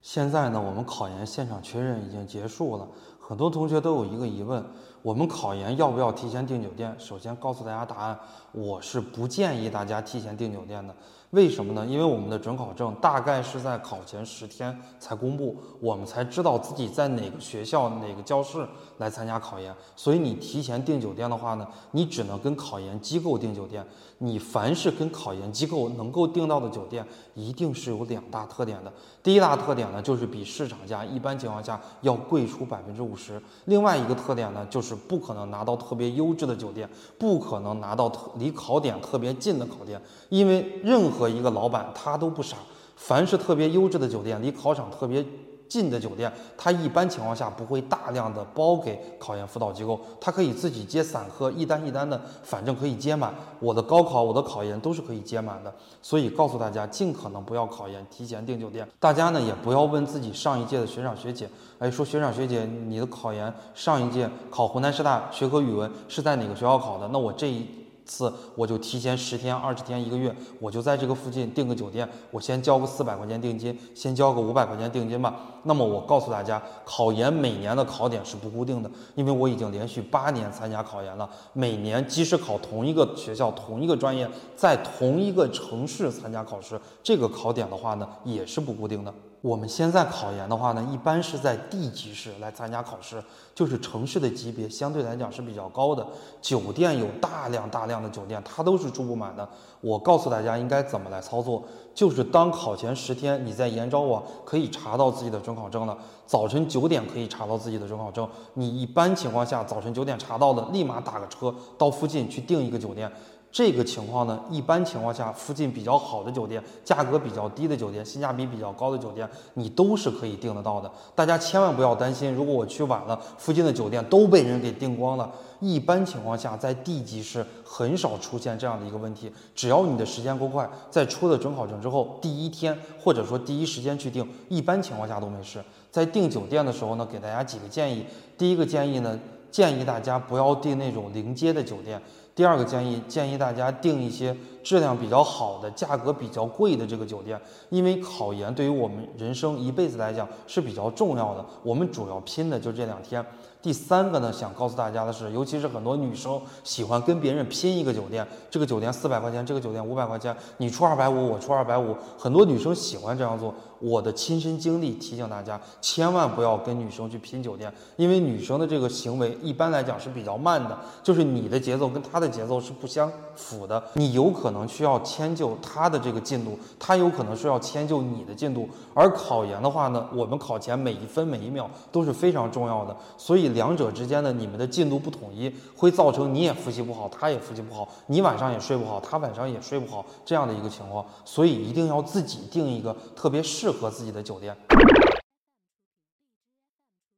现在呢，我们考研现场确认已经结束了，很多同学都有一个疑问：我们考研要不要提前订酒店？首先告诉大家答案，我是不建议大家提前订酒店的。为什么呢？因为我们的准考证大概是在考前十天才公布，我们才知道自己在哪个学校、哪个教室来参加考研。所以你提前订酒店的话呢，你只能跟考研机构订酒店。你凡是跟考研机构能够订到的酒店，一定是有两大特点的。第一大特点呢，就是比市场价一般情况下要贵出百分之五十。另外一个特点呢，就是不可能拿到特别优质的酒店，不可能拿到特离考点特别近的考点，因为任何。一个老板他都不傻，凡是特别优质的酒店，离考场特别近的酒店，他一般情况下不会大量的包给考研辅导机构，他可以自己接散客，一单一单的，反正可以接满。我的高考，我的考研都是可以接满的，所以告诉大家，尽可能不要考研提前订酒店。大家呢也不要问自己上一届的学长学姐，哎，说学长学姐，你的考研上一届考湖南师大学科语文是在哪个学校考的？那我这一。次我就提前十天、二十天、一个月，我就在这个附近订个酒店，我先交个四百块钱定金，先交个五百块钱定金吧。那么我告诉大家，考研每年的考点是不固定的，因为我已经连续八年参加考研了，每年即使考同一个学校、同一个专业，在同一个城市参加考试，这个考点的话呢，也是不固定的。我们现在考研的话呢，一般是在地级市来参加考试，就是城市的级别相对来讲是比较高的，酒店有大量大量的酒店，它都是住不满的。我告诉大家应该怎么来操作，就是当考前十天，你在研招网可以查到自己的准考证了，早晨九点可以查到自己的准考证，你一般情况下早晨九点查到的，立马打个车到附近去订一个酒店。这个情况呢，一般情况下，附近比较好的酒店，价格比较低的酒店，性价比比较高的酒店，你都是可以订得到的。大家千万不要担心，如果我去晚了，附近的酒店都被人给订光了。一般情况下，在地级市很少出现这样的一个问题。只要你的时间够快，在出了准考证之后，第一天或者说第一时间去订，一般情况下都没事。在订酒店的时候呢，给大家几个建议。第一个建议呢，建议大家不要订那种临街的酒店。第二个建议，建议大家订一些质量比较好的、价格比较贵的这个酒店，因为考研对于我们人生一辈子来讲是比较重要的，我们主要拼的就这两天。第三个呢，想告诉大家的是，尤其是很多女生喜欢跟别人拼一个酒店，这个酒店四百块钱，这个酒店五百块钱，你出二百五，我出二百五，很多女生喜欢这样做。我的亲身经历提醒大家，千万不要跟女生去拼酒店，因为女生的这个行为一般来讲是比较慢的，就是你的节奏跟她的节奏是不相符的，你有可能可能需要迁就他的这个进度，他有可能是要迁就你的进度。而考研的话呢，我们考前每一分每一秒都是非常重要的，所以。两者之间的你们的进度不统一，会造成你也复习不好，他也复习不好，你晚上也睡不好，他晚上也睡不好这样的一个情况，所以一定要自己定一个特别适合自己的酒店。